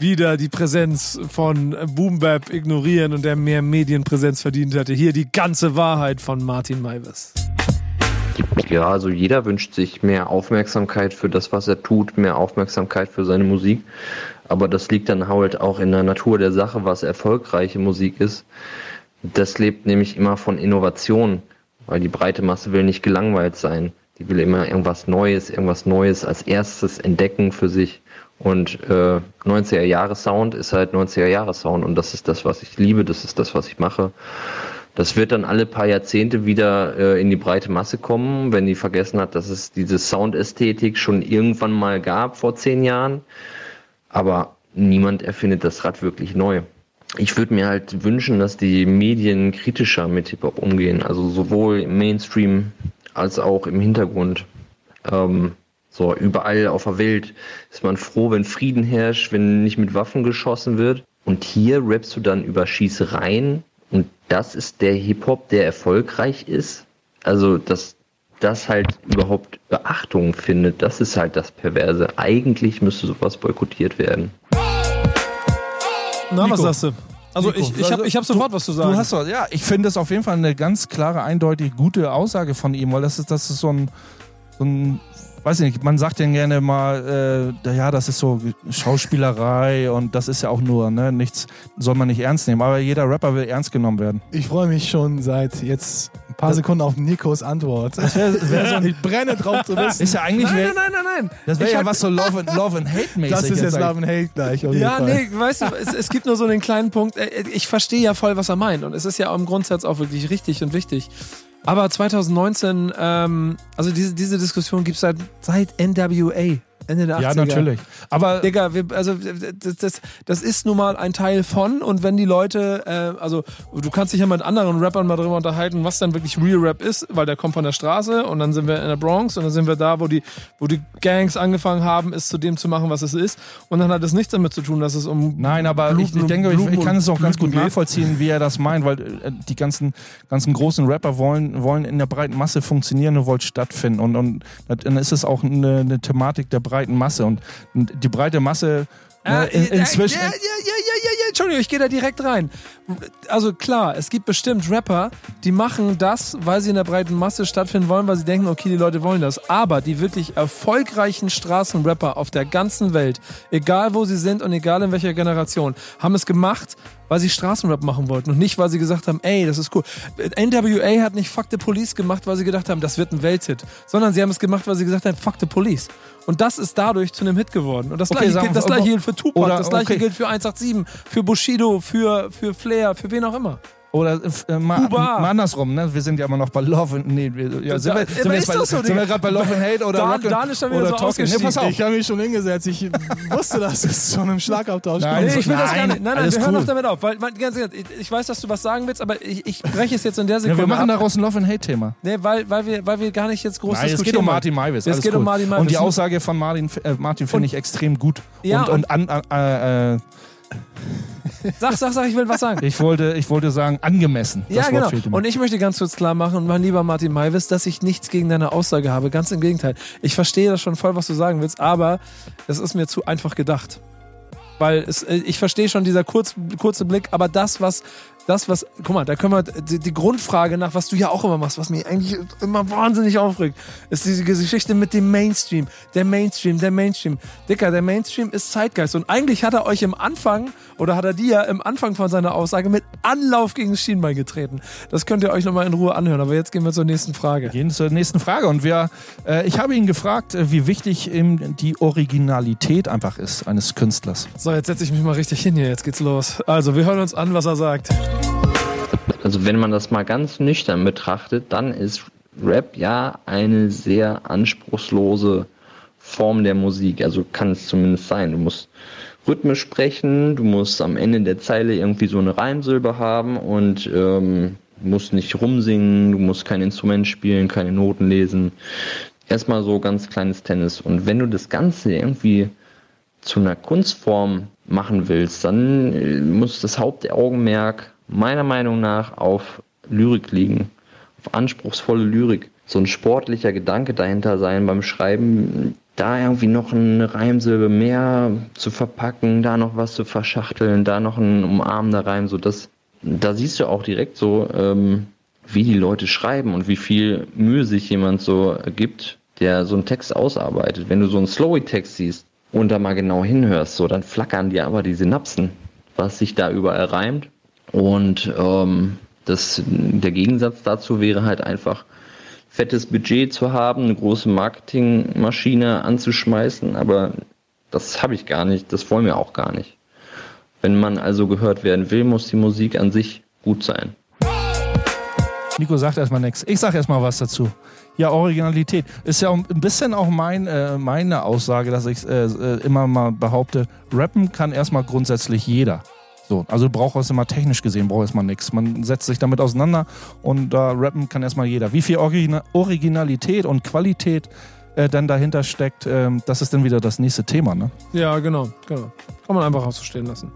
wieder die Präsenz von Boom Bap ignorieren und der mehr Medienpräsenz verdient hätte. Hier die ganze Wahrheit von Martin Maivis. Ja, also jeder wünscht sich mehr Aufmerksamkeit für das, was er tut, mehr Aufmerksamkeit für seine Musik. Aber das liegt dann halt auch in der Natur der Sache, was erfolgreiche Musik ist. Das lebt nämlich immer von Innovation, weil die breite Masse will nicht gelangweilt sein. Die will immer irgendwas Neues, irgendwas Neues als erstes entdecken für sich. Und äh, 90er Jahre Sound ist halt 90er Jahre Sound und das ist das, was ich liebe, das ist das, was ich mache. Das wird dann alle paar Jahrzehnte wieder äh, in die breite Masse kommen, wenn die vergessen hat, dass es diese Soundästhetik schon irgendwann mal gab vor zehn Jahren. Aber niemand erfindet das Rad wirklich neu. Ich würde mir halt wünschen, dass die Medien kritischer mit Hip-Hop umgehen, also sowohl im Mainstream als auch im Hintergrund. Ähm, so, überall auf der Welt ist man froh, wenn Frieden herrscht, wenn nicht mit Waffen geschossen wird. Und hier rappst du dann über Schießereien und das ist der Hip-Hop, der erfolgreich ist. Also, dass das halt überhaupt Beachtung findet, das ist halt das Perverse. Eigentlich müsste sowas boykottiert werden. Na, was sagst du? Also Nico, ich, ich habe ich hab sofort was zu sagen. Du hast was, ja, ich finde es auf jeden Fall eine ganz klare, eindeutig gute Aussage von ihm, weil das ist, das ist so ein, so ein weiß ich nicht, man sagt ja gerne mal, äh, ja, das ist so Schauspielerei und das ist ja auch nur, ne, nichts soll man nicht ernst nehmen. Aber jeder Rapper will ernst genommen werden. Ich freue mich schon seit jetzt ein paar Sekunden auf Nikos Antwort. Das wär, wär so ich brenne drauf zu wissen. Ist ja eigentlich. nein, wär, nein, nein, nein, nein. Das wäre ja hab- was so Love and, Love and Hate mäßig. Das ist jetzt eigentlich. Love and Hate gleich. auf jeden Ja, Fall. nee, weißt du, es, es gibt nur so einen kleinen Punkt. Äh, Ich verstehe ja voll, was er meint. Und es ist ja im Grundsatz auch wirklich richtig und wichtig. Aber 2019, ähm, also diese, diese Diskussion gibt es seit, seit NWA. Ende der 80er. Ja, natürlich. Aber Digga, wir, also das, das, das ist nun mal ein Teil von und wenn die Leute, äh, also du kannst dich ja mit anderen Rappern mal darüber unterhalten, was dann wirklich Real Rap ist, weil der kommt von der Straße und dann sind wir in der Bronx und dann sind wir da, wo die, wo die Gangs angefangen haben, es zu dem zu machen, was es ist und dann hat es nichts damit zu tun, dass es um Nein, aber Blumen ich, ich denke, ich, ich kann es auch ganz gut geht. nachvollziehen, wie er das meint, weil äh, die ganzen, ganzen großen Rapper wollen, wollen in der breiten Masse funktionieren und wollen stattfinden. Und, und dann ist es auch eine, eine Thematik der breiten Masse. Und, und die breite Masse ne, in, Äh, inzwischen. Ja, ja, ja, ja, ja, ja, Entschuldigung, ich gehe da direkt rein. Also klar, es gibt bestimmt Rapper, die machen das, weil sie in der breiten Masse stattfinden wollen, weil sie denken, okay, die Leute wollen das. Aber die wirklich erfolgreichen Straßenrapper auf der ganzen Welt, egal wo sie sind und egal in welcher Generation, haben es gemacht, weil sie Straßenrap machen wollten und nicht, weil sie gesagt haben, ey, das ist cool. NWA hat nicht Fuck the Police gemacht, weil sie gedacht haben, das wird ein Welthit, sondern sie haben es gemacht, weil sie gesagt haben, Fuck the Police. Und das ist dadurch zu einem Hit geworden. Und das, Okay, gleiche, gilt, das gleiche gilt für Tupac, oder- das gleiche okay. gilt für 187, für Bushido, für, für Flair, für wen auch immer. Oder äh, mal, Kuba. mal andersrum, ne? Wir sind ja immer noch bei Love and nee, wir, ja, sind wir, sind wir, jetzt bei, so, sind wir gerade bei Love and Hate oder Dan- Rock Dan ist schon wieder oder so Talking? Nee, pass ausgestiegen. auf. Ich habe mich schon hingesetzt. Ich wusste, dass es zu einem Schlagabtausch Nein, kommt. Nee, ich will das Nein, gar nicht. Nein, nein, wir hören cool. doch damit auf. Weil, ganz, ganz, ich, weiß, dass du was sagen willst, aber ich, ich breche es jetzt in der Ja, Sekunde wir machen ab. daraus ein Love and Hate Thema. Nee, weil, weil, wir, weil wir gar nicht jetzt groß Nein, es geht diskutieren um. Martin Maivis. Es geht cool. um Martin Maivis. Und die Aussage von Martin, äh, Martin finde ich extrem gut. Ja, und, und, an, äh, äh, Sag, sag, sag, ich will was sagen. ich, wollte, ich wollte sagen, angemessen. Das ja, Wort genau. Und ich möchte ganz kurz klar machen, mein lieber Martin Maivis, dass ich nichts gegen deine Aussage habe. Ganz im Gegenteil. Ich verstehe das schon voll, was du sagen willst, aber es ist mir zu einfach gedacht. Weil es, äh, ich verstehe schon dieser kurz, kurze Blick, aber das, was, das, was, guck mal, da können wir die, die Grundfrage nach, was du ja auch immer machst, was mich eigentlich immer wahnsinnig aufregt, ist diese Geschichte mit dem Mainstream. Der Mainstream, der Mainstream. Dicker, der Mainstream ist Zeitgeist. Und eigentlich hat er euch im Anfang, oder hat er dir im Anfang von seiner Aussage mit Anlauf gegen das Schienbein getreten. Das könnt ihr euch nochmal in Ruhe anhören. Aber jetzt gehen wir zur nächsten Frage. Wir gehen zur nächsten Frage. Und wir, äh, ich habe ihn gefragt, äh, wie wichtig ihm die Originalität einfach ist eines Künstlers. So, jetzt setze ich mich mal richtig hin hier. Jetzt geht's los. Also, wir hören uns an, was er sagt. Also wenn man das mal ganz nüchtern betrachtet, dann ist Rap ja eine sehr anspruchslose Form der Musik. Also kann es zumindest sein. Du musst rhythmisch sprechen, du musst am Ende der Zeile irgendwie so eine Reimsilbe haben und ähm, musst nicht rumsingen, du musst kein Instrument spielen, keine Noten lesen. Erstmal so ganz kleines Tennis. Und wenn du das Ganze irgendwie zu einer Kunstform machen willst, dann äh, muss das Hauptaugenmerk meiner Meinung nach auf Lyrik liegen, auf anspruchsvolle Lyrik. So ein sportlicher Gedanke dahinter sein beim Schreiben, da irgendwie noch eine Reimsilbe mehr zu verpacken, da noch was zu verschachteln, da noch ein umarmender Reim, so das, da siehst du auch direkt so, ähm, wie die Leute schreiben und wie viel Mühe sich jemand so gibt, der so einen Text ausarbeitet. Wenn du so einen Slowy-Text siehst und da mal genau hinhörst, so, dann flackern dir aber die Synapsen, was sich da überall reimt. Und ähm, das, der Gegensatz dazu wäre halt einfach, fettes Budget zu haben, eine große Marketingmaschine anzuschmeißen, aber das habe ich gar nicht, das wollen wir auch gar nicht. Wenn man also gehört werden will, muss die Musik an sich gut sein. Nico sagt erstmal nichts. Ich sage erstmal was dazu. Ja, Originalität. Ist ja ein bisschen auch mein, äh, meine Aussage, dass ich äh, äh, immer mal behaupte, rappen kann erstmal grundsätzlich jeder. So, also braucht es immer technisch gesehen, braucht erstmal nichts. Man setzt sich damit auseinander und da rappen kann erstmal jeder. Wie viel Origina Originalität und Qualität äh, dann dahinter steckt, äh, das ist dann wieder das nächste Thema, ne? Ja, genau, genau. Kann man einfach auch so stehen lassen.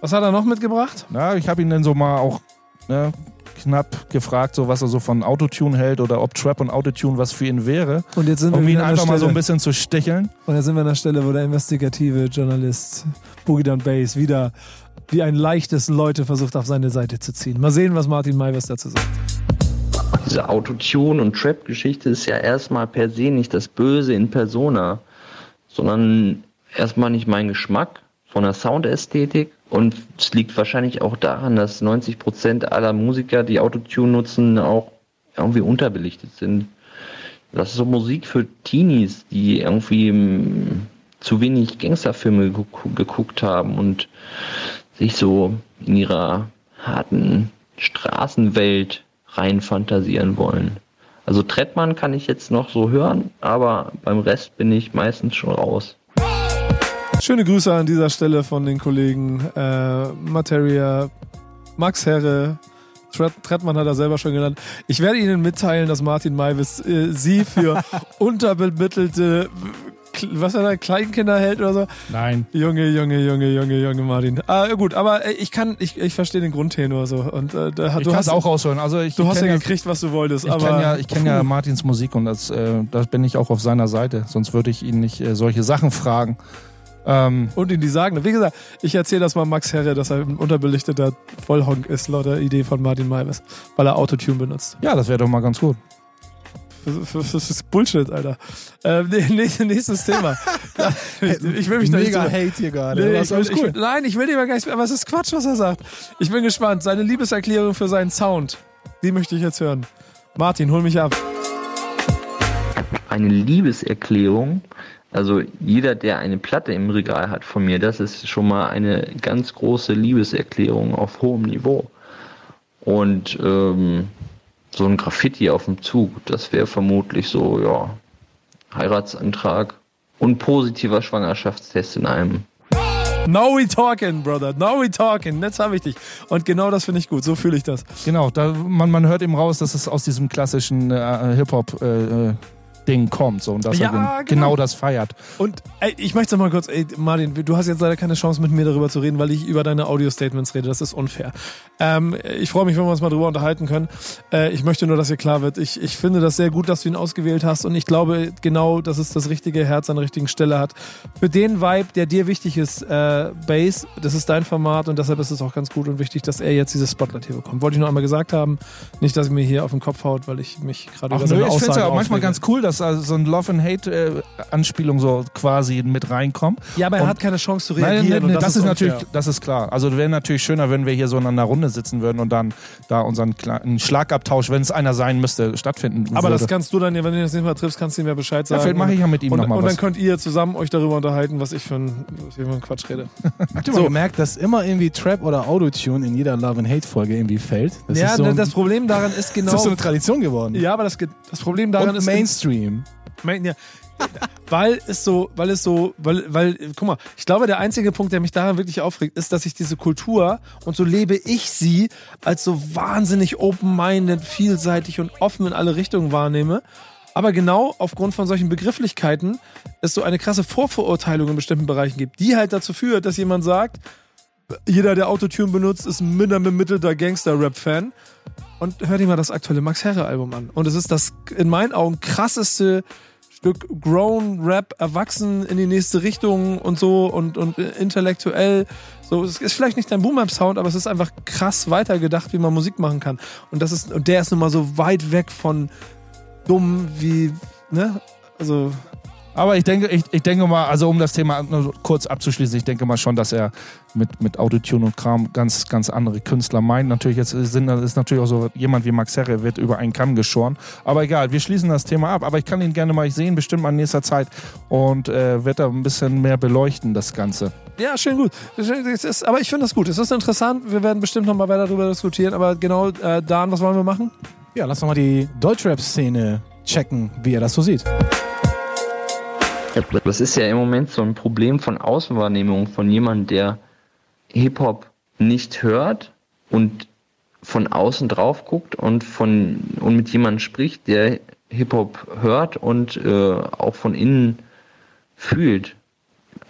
Was hat er noch mitgebracht? Na, ich habe ihn dann so mal auch ne, knapp gefragt, so was er so von Autotune hält oder ob Trap und Autotune was für ihn wäre. Und jetzt sind um wir ihn einfach mal so ein bisschen zu sticheln. Und jetzt sind wir an der Stelle, wo der investigative Journalist Boogie Down Bass wieder wie ein leichtes Leute versucht, auf seine Seite zu ziehen. Mal sehen, was Martin Maiwes dazu sagt. Diese Autotune- und Trap-Geschichte ist ja erstmal per se nicht das Böse in Persona, sondern erstmal nicht mein Geschmack von der Soundästhetik. Und es liegt wahrscheinlich auch daran, dass 90% aller Musiker, die Autotune nutzen, auch irgendwie unterbelichtet sind. Das ist so Musik für Teenies, die irgendwie mm, zu wenig Gangsterfilme geguckt haben und sich so in ihrer harten Straßenwelt rein fantasieren wollen. Also Trettmann kann ich jetzt noch so hören, aber beim Rest bin ich meistens schon raus. Schöne Grüße an dieser Stelle von den Kollegen äh, Materia, Max Herre, Tret Trettmann hat er selber schon genannt. Ich werde Ihnen mitteilen, dass Martin Maivis äh, Sie für unterbemittelte, was er da, Kleinkinder hält oder so. Nein. Junge, Junge, Junge, Junge, Junge Martin. Ah, gut, aber äh, ich kann, ich, ich verstehe den Grundtenor so. Und äh, da, Ich du hast auch raushören. Also ich Du hast kenn ja gekriegt, was du wolltest. Ich kenne ja, ich kenn ja Martins Musik und das, äh, da bin ich auch auf seiner Seite. Sonst würde ich ihn nicht äh, solche Sachen fragen. Ähm, und ihn die sagen. Wie gesagt, ich erzähle das mal Max Herre, dass er ein unterbelichteter Vollhonk ist, laut der Idee von Martin Maivis, weil er Autotune benutzt. ja, das wäre doch mal ganz gut. Das, ist Bullshit, Alter. Ähm, nee, nächstes, nächstes Thema. ich, will mich da nicht Mega so- Hate hier gerade. Nee, ich ist will, alles ich cool. nein, ich will lieber gar nicht, aber es ist Quatsch, was er sagt. Ich bin gespannt. Seine Liebeserklärung für seinen Sound, die möchte ich jetzt hören. Martin, hol mich ab. Eine Liebeserklärung, also jeder, der eine Platte im Regal hat von mir, das ist schon mal eine ganz große Liebeserklärung auf hohem Niveau. Und ähm, so ein Graffiti auf dem Zug, das wäre vermutlich so, ja, Heiratsantrag und positiver Schwangerschaftstest in einem. Now we talking, brother. Now we talking. Jetzt habe ich dich. Und genau das finde ich gut. So fühle ich das. Genau, da, man, man hört eben raus, dass es aus diesem klassischen äh, Hip-Hop-Ding kommt so, und dass Ja, er genau. genau das feiert. Und ey, ich möchte mal kurz, ey, Martin, du hast jetzt leider keine Chance mit mir darüber zu reden, weil ich über deine Audio-Statements rede. Das ist unfair. Ähm, ich freue mich, wenn wir uns mal drüber unterhalten können. Äh, ich möchte nur, dass hier klar wird. Ich, ich finde das sehr gut, dass du ihn ausgewählt hast und ich glaube genau, dass es das richtige Herz an der richtigen Stelle hat. Für den Vibe, der dir wichtig ist, äh, Bass, das ist dein Format und deshalb ist es auch ganz gut und wichtig, dass er jetzt dieses Spotlight hier bekommt. Wollte ich nur einmal gesagt haben. Nicht, dass er mir hier auf den Kopf haut, weil ich mich gerade über nö, seine ich finde es Aussagen ja auch manchmal ganz cool, dass also so ein Love and Hate äh, Anspielung so quasi mit reinkommt. Ja, aber er Und- hat keine Chance zu Nein, reagieren. nein, und nein, das, ist, unfair. natürlich, das ist klar. Also wäre natürlich schöner, wenn wir hier so in einer Runde sitzen würden und dann da unseren kleinen Schlagabtausch, wenn es einer sein müsste, stattfinden Aber würde. das kannst du dann, ja, wenn du das nicht mal triffst, kannst du ihm ja Bescheid ja, sagen. vielleicht mache ich ja mit ihm nochmal und dann was. könnt ihr zusammen euch darüber unterhalten, was ich für ein, was ich für ein Quatsch rede. Habt ihr mal gemerkt, dass immer irgendwie Trap oder Autotune in jeder Love and Hate Folge irgendwie fällt? Das ja, so ein, das Problem daran ist das genau. ist so eine Tradition geworden. ja, aber das, das Problem daran Und ist. Mainstream. Main, ja, weil es so, weil es so, weil, weil, guck mal, ich glaube, der einzige Punkt, der mich daran wirklich aufregt, ist, dass ich diese Kultur und so lebe ich sie als so wahnsinnig open-minded, vielseitig und offen in alle Richtungen wahrnehme. Aber genau aufgrund von solchen Begrifflichkeiten es so eine krasse Vorverurteilung in bestimmten Bereichen gibt, die halt dazu führt, dass jemand sagt, jeder, der Autotune benutzt, ist ein minder bemittelter Gangster-Rap-Fan. Und hör dir mal das aktuelle Max Herre-Album an. Und es ist das in meinen Augen krasseste Stück Grown Rap erwachsen in die nächste Richtung und so und, und intellektuell. So, es ist vielleicht nicht dein Boom-Up-Sound, aber es ist einfach krass weitergedacht, wie man Musik machen kann. Und das ist, und der ist nun mal so weit weg von dumm wie, ne? Also, aber ich denke, ich, ich denke mal, also um das Thema nur kurz abzuschließen, ich denke mal schon, dass er mit, mit Autotune und Kram ganz, ganz andere Künstler meint. Natürlich, jetzt sind, ist natürlich auch so jemand wie Max Herre wird über einen Kamm geschoren. Aber egal, wir schließen das Thema ab. Aber ich kann ihn gerne mal sehen, bestimmt mal in nächster Zeit und äh, wird da ein bisschen mehr beleuchten, das Ganze. Ja, schön gut. Ist, aber ich finde das gut. Es ist interessant. Wir werden bestimmt noch mal weiter darüber diskutieren. Aber genau, äh, Dan, was wollen wir machen? Ja, lass doch mal die Deutschrap-Szene checken, wie er das so sieht. Das ist ja im Moment so ein Problem von Außenwahrnehmung von jemandem, der Hip-Hop nicht hört und von außen drauf guckt und von und mit jemandem spricht, der Hip-Hop hört und äh, auch von innen fühlt.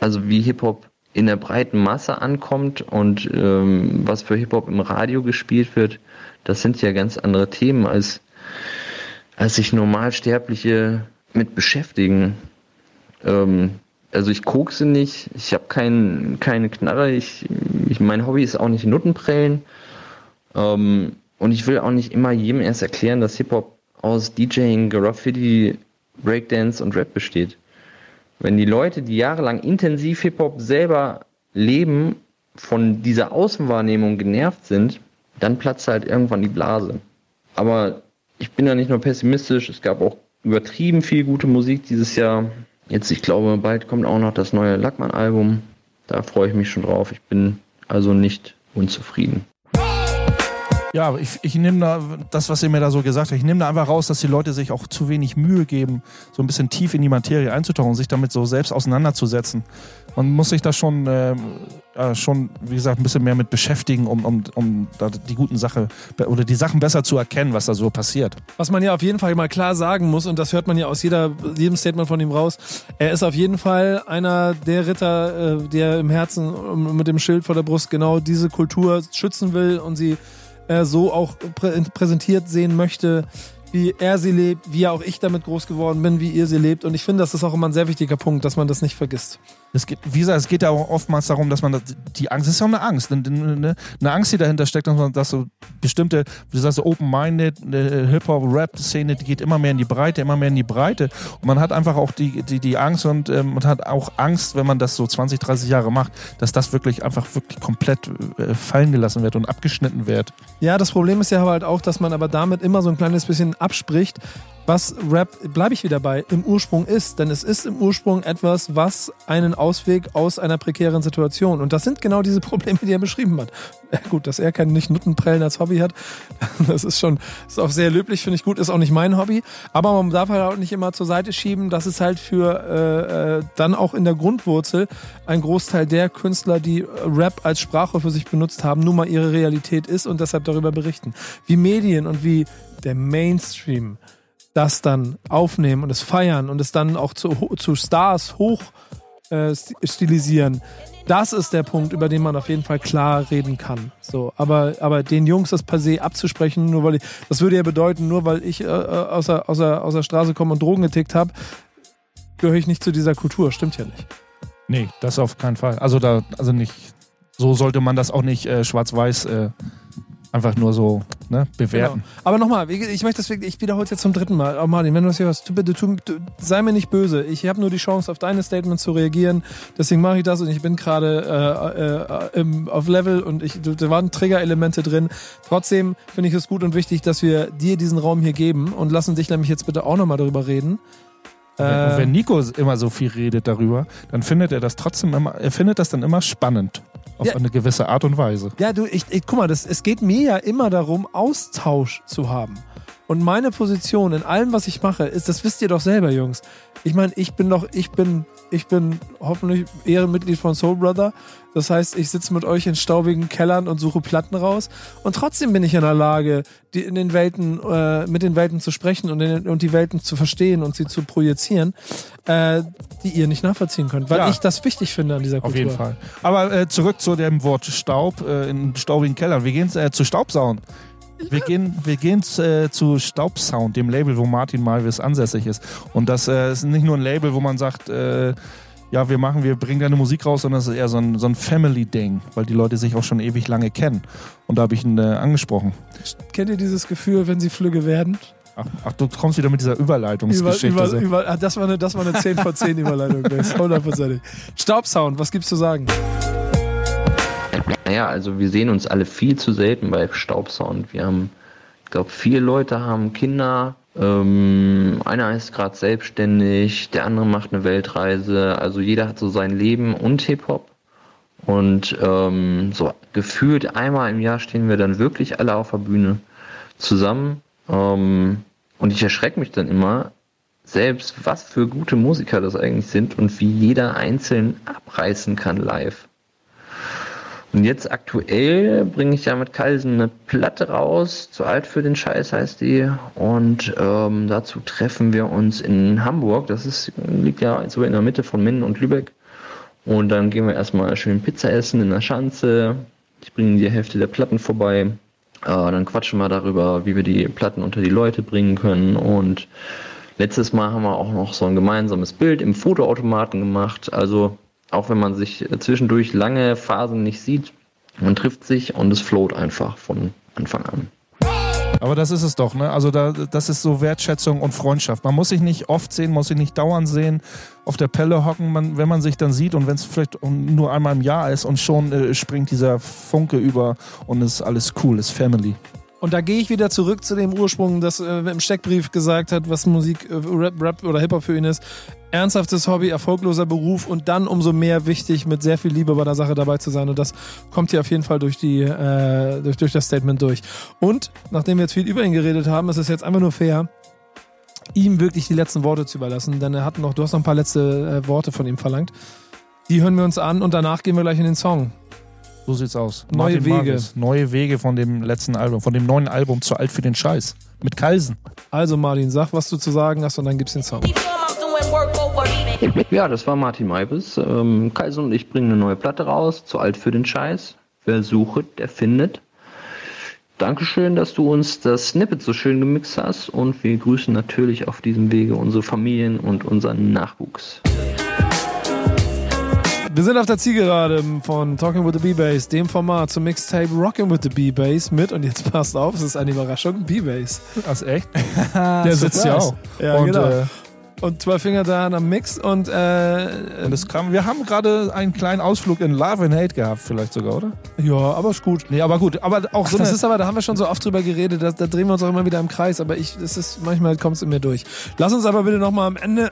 Also wie Hip-Hop in der breiten Masse ankommt und ähm, was für Hip-Hop im Radio gespielt wird, das sind ja ganz andere Themen, als, als sich Normalsterbliche mit beschäftigen. Ähm, also ich kokse nicht, ich habe kein, keine Knarre, ich, ich, mein Hobby ist auch nicht Nuttenprellen. Ähm, und ich will auch nicht immer jedem erst erklären, dass Hip-Hop aus DJing, Graffiti, Breakdance und Rap besteht. Wenn die Leute, die jahrelang intensiv Hip-Hop selber leben, von dieser Außenwahrnehmung genervt sind, dann platzt halt irgendwann die Blase. Aber ich bin ja nicht nur pessimistisch, es gab auch übertrieben viel gute Musik dieses Jahr. Jetzt, ich glaube, bald kommt auch noch das neue Lackmann-Album. Da freue ich mich schon drauf. Ich bin also nicht unzufrieden. Ja, ich, ich nehme da das, was ihr mir da so gesagt habt, ich nehme da einfach raus, dass die Leute sich auch zu wenig Mühe geben, so ein bisschen tief in die Materie einzutauchen und sich damit so selbst auseinanderzusetzen. Man muss sich da schon, äh, äh, schon wie gesagt, ein bisschen mehr mit beschäftigen, um, um, um da die guten Sachen oder die Sachen besser zu erkennen, was da so passiert. Was man ja auf jeden Fall mal klar sagen muss, und das hört man ja aus jeder, jedem Statement von ihm raus, er ist auf jeden Fall einer der Ritter, äh, der im Herzen mit dem Schild vor der Brust genau diese Kultur schützen will und sie äh, so auch prä präsentiert sehen möchte, wie er sie lebt, wie auch ich damit groß geworden bin, wie ihr sie lebt. Und ich finde, das ist auch immer ein sehr wichtiger Punkt, dass man das nicht vergisst. Es geht, wie gesagt, es geht ja auch oftmals darum, dass man das, die Angst, es ist ja auch eine Angst, eine, eine, Angst, die dahinter steckt, dass man dass so bestimmte, wie du sagst, Open-Minded, Hip-Hop-Rap-Szene, die geht immer mehr in die Breite, immer mehr in die Breite. Und man hat einfach auch die, die, die Angst und ähm, man hat auch Angst, wenn man das so 20, 30 Jahre macht, dass das wirklich einfach wirklich komplett äh, fallen gelassen wird und abgeschnitten wird. Ja, das Problem ist ja halt auch, dass man aber damit immer so ein kleines bisschen abspricht, was Rap, bleibe ich wieder bei, im Ursprung ist. Denn es ist im Ursprung etwas, was einen Ausweg aus einer prekären Situation. Und das sind genau diese Probleme, die er beschrieben hat. Gut, dass er kein nicht Nuttenprellen als Hobby hat, das ist schon, ist auch sehr löblich, finde ich gut, ist auch nicht mein Hobby. Aber man darf halt auch nicht immer zur Seite schieben, dass es halt für äh, äh dann auch in der Grundwurzel ein Großteil der Künstler, die Rap als Sprache für sich benutzt haben, nun mal ihre Realität ist und deshalb darüber berichten. Wie Medien und wie der Mainstream das dann aufnehmen und es feiern und es dann auch zu, zu Stars hoch äh, stilisieren. Das ist der Punkt, über den man auf jeden Fall klar reden kann. So, aber, aber den Jungs das per se abzusprechen, nur weil ich, das würde ja bedeuten, nur weil ich äh, aus, der, aus, der, aus der Straße komme und Drogen getickt habe, gehöre ich nicht zu dieser Kultur. Stimmt ja nicht. Nee, das auf keinen Fall. Also da, also nicht, so sollte man das auch nicht äh, schwarz-weiß äh, einfach nur so ne, bewerten. Genau. Aber nochmal, ich möchte deswegen, ich wiederhole es jetzt zum dritten Mal. Oh Martin, wenn du das hörst, bitte, tu, tu, sei mir nicht böse. Ich habe nur die Chance, auf deine Statements zu reagieren. Deswegen mache ich das und ich bin gerade äh, äh, auf Level und ich, da waren Trigger-Elemente drin. Trotzdem finde ich es gut und wichtig, dass wir dir diesen Raum hier geben und lassen dich nämlich jetzt bitte auch nochmal darüber reden. Und wenn Nico immer so viel redet darüber, dann findet er das trotzdem immer, er findet das dann immer spannend. Auf ja. eine gewisse Art und Weise. Ja, du, ich, ich guck mal, das, es geht mir ja immer darum, Austausch zu haben. Und meine Position in allem, was ich mache, ist, das wisst ihr doch selber, Jungs. Ich meine, ich bin doch, ich bin, ich bin hoffentlich Ehrenmitglied von Soul Brother. Das heißt, ich sitze mit euch in staubigen Kellern und suche Platten raus. Und trotzdem bin ich in der Lage, die in den Welten, äh, mit den Welten zu sprechen und, in, und die Welten zu verstehen und sie zu projizieren, äh, die ihr nicht nachvollziehen könnt. Weil ja. ich das wichtig finde an dieser Kultur. Auf jeden Fall. Aber äh, zurück zu dem Wort Staub äh, in staubigen Kellern. Wir gehen äh, zu Staubsauen. Wir gehen, wir gehen äh, zu Staubsound, dem Label, wo Martin Malvis ansässig ist. Und das äh, ist nicht nur ein Label, wo man sagt, äh, ja, wir machen, wir bringen deine Musik raus, sondern es ist eher so ein, so ein Family-Ding, weil die Leute sich auch schon ewig lange kennen. Und da habe ich ihn äh, angesprochen. Kennt ihr dieses Gefühl, wenn sie Flügge werden? Ach, ach, du kommst wieder mit dieser Überleitungsgeschichte. Über, über, über, ah, das, war eine, das war eine 10 von 10 Überleitung, hundertprozentig. Staubsound, was gibt's zu sagen? Naja, also wir sehen uns alle viel zu selten bei Staubsound. Wir haben, ich glaube, vier Leute haben Kinder. Ähm, einer ist gerade selbstständig, der andere macht eine Weltreise. Also jeder hat so sein Leben und Hip-Hop. Und ähm, so gefühlt einmal im Jahr stehen wir dann wirklich alle auf der Bühne zusammen. Ähm, und ich erschrecke mich dann immer, selbst was für gute Musiker das eigentlich sind und wie jeder einzeln abreißen kann live. Und jetzt aktuell bringe ich ja mit Kalsen eine Platte raus. Zu alt für den Scheiß heißt die. Und ähm, dazu treffen wir uns in Hamburg. Das ist, liegt ja so in der Mitte von Minden und Lübeck. Und dann gehen wir erstmal schön Pizza essen in der Schanze. Ich bringe die Hälfte der Platten vorbei. Äh, dann quatschen wir darüber, wie wir die Platten unter die Leute bringen können. Und letztes Mal haben wir auch noch so ein gemeinsames Bild im Fotoautomaten gemacht. Also auch wenn man sich zwischendurch lange Phasen nicht sieht, man trifft sich und es float einfach von Anfang an. Aber das ist es doch, ne? Also da, das ist so Wertschätzung und Freundschaft. Man muss sich nicht oft sehen, muss sich nicht dauernd sehen, auf der Pelle hocken, man, wenn man sich dann sieht und wenn es vielleicht nur einmal im Jahr ist und schon äh, springt dieser Funke über und ist alles cool, ist Family. Und da gehe ich wieder zurück zu dem Ursprung, das äh, im Steckbrief gesagt hat, was Musik, äh, Rap, Rap oder Hip-Hop für ihn ist. Ernsthaftes Hobby, erfolgloser Beruf und dann umso mehr wichtig, mit sehr viel Liebe bei der Sache dabei zu sein. Und das kommt hier auf jeden Fall durch, die, äh, durch, durch das Statement durch. Und nachdem wir jetzt viel über ihn geredet haben, ist es jetzt einfach nur fair, ihm wirklich die letzten Worte zu überlassen. Denn er hat noch, du hast noch ein paar letzte äh, Worte von ihm verlangt. Die hören wir uns an und danach gehen wir gleich in den Song. So sieht's aus. Neue Martin Wege. Marcus. Neue Wege von dem letzten Album, von dem neuen Album zu alt für den Scheiß. Mit Kalsen. Also Martin, sag, was du zu sagen hast und dann gibt's den Song. Ja, das war Martin Maibes. Ähm, Kalsen und ich bringen eine neue Platte raus, zu alt für den Scheiß. Wer sucht, der findet. Dankeschön, dass du uns das Snippet so schön gemixt hast und wir grüßen natürlich auf diesem Wege unsere Familien und unseren Nachwuchs. Wir sind auf der Zielgerade von Talking with the B-Bass, dem Format zum Mixtape Rockin' with the B-Bass mit, und jetzt passt auf, es ist eine Überraschung, B-Bass. Ach, echt? Der sitzt ja auch. Ja, und, genau. Äh, und zwei Finger da am Mix und, äh, und es kam, wir haben gerade einen kleinen Ausflug in Love and Hate gehabt, vielleicht sogar, oder? Ja, aber ist gut. Nee, aber gut. Aber auch Ach, so das ist aber, da haben wir schon so oft drüber geredet, da, da drehen wir uns auch immer wieder im Kreis, aber ich, das ist, manchmal kommt es in mir durch. Lass uns aber bitte nochmal am Ende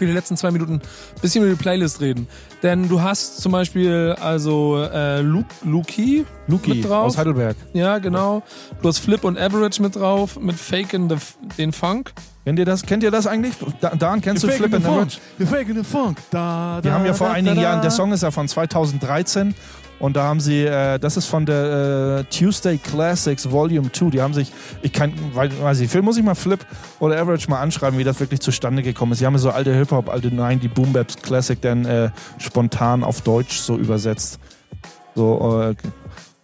für die letzten zwei Minuten ein bisschen über die Playlist reden. Denn du hast zum Beispiel also äh, Luke, Luki, Luki mit drauf. aus Heidelberg. Ja, genau. Du hast Flip und Average mit drauf, mit Faken the, den Funk. Kennt ihr das, kennt ihr das eigentlich? Da, Dan, kennst You're du Flip and Average? You're faking the funk. Da, da, Wir haben ja vor da, einigen Jahren, der Song ist ja von 2013 und da haben sie, äh, das ist von der äh, Tuesday Classics Volume 2. Die haben sich, ich kann, weiß ich, muss ich mal Flip oder Average mal anschreiben, wie das wirklich zustande gekommen ist. Sie haben so alte Hip-Hop, alte Nein, die Boom Baps Classic dann äh, spontan auf Deutsch so übersetzt. So, äh,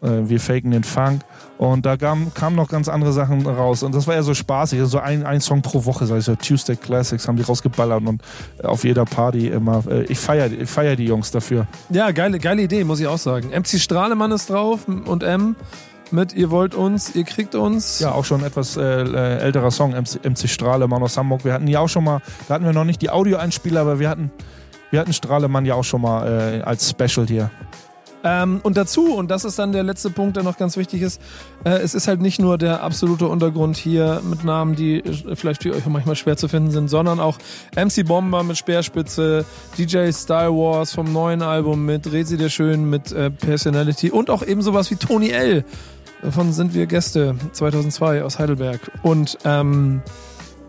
wir faken den Funk. Und da kamen kam noch ganz andere Sachen raus. Und das war ja so spaßig. Also ein, ein Song pro Woche, sag ich so. Tuesday Classics haben die rausgeballert und auf jeder Party immer. Äh, ich feiere ich feier die Jungs dafür. Ja, geile, geile Idee, muss ich auch sagen. MC Strahlemann ist drauf und M mit Ihr wollt uns, ihr kriegt uns. Ja, auch schon etwas äh, äh älterer Song, MC, MC Strahlemann aus Hamburg. Wir hatten ja auch schon mal, da hatten wir noch nicht die Audioeinspieler, aber wir hatten, wir hatten Strahlemann ja auch schon mal äh, als Special hier. Ähm, und dazu, und das ist dann der letzte Punkt, der noch ganz wichtig ist, äh, es ist halt nicht nur der absolute Untergrund hier mit Namen, die äh, vielleicht für euch manchmal schwer zu finden sind, sondern auch MC Bomber mit Speerspitze, DJ Star Wars vom neuen Album mit Resi der Schön, mit äh, Personality und auch eben sowas wie Tony L. Davon sind wir Gäste 2002 aus Heidelberg. Und ähm,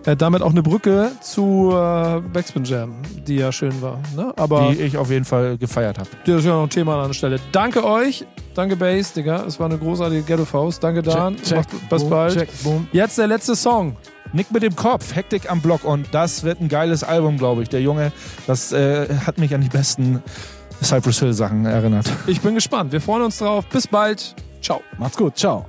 äh, damit auch eine Brücke zu äh, Backspin Jam, die ja schön war. Ne? Aber die ich auf jeden Fall gefeiert habe. Das ist ja noch ein Thema an der Stelle. Danke euch. Danke Bass, Digga. Es war eine großartige Ghetto-Faust. Danke Dan. Check, check, Macht, bis boom, bald. Check, Jetzt der letzte Song. Nick mit dem Kopf, Hektik am Block und das wird ein geiles Album, glaube ich. Der Junge, das äh, hat mich an die besten Cypress Hill Sachen erinnert. Ich bin gespannt. Wir freuen uns drauf. Bis bald. Ciao. Macht's gut. Ciao.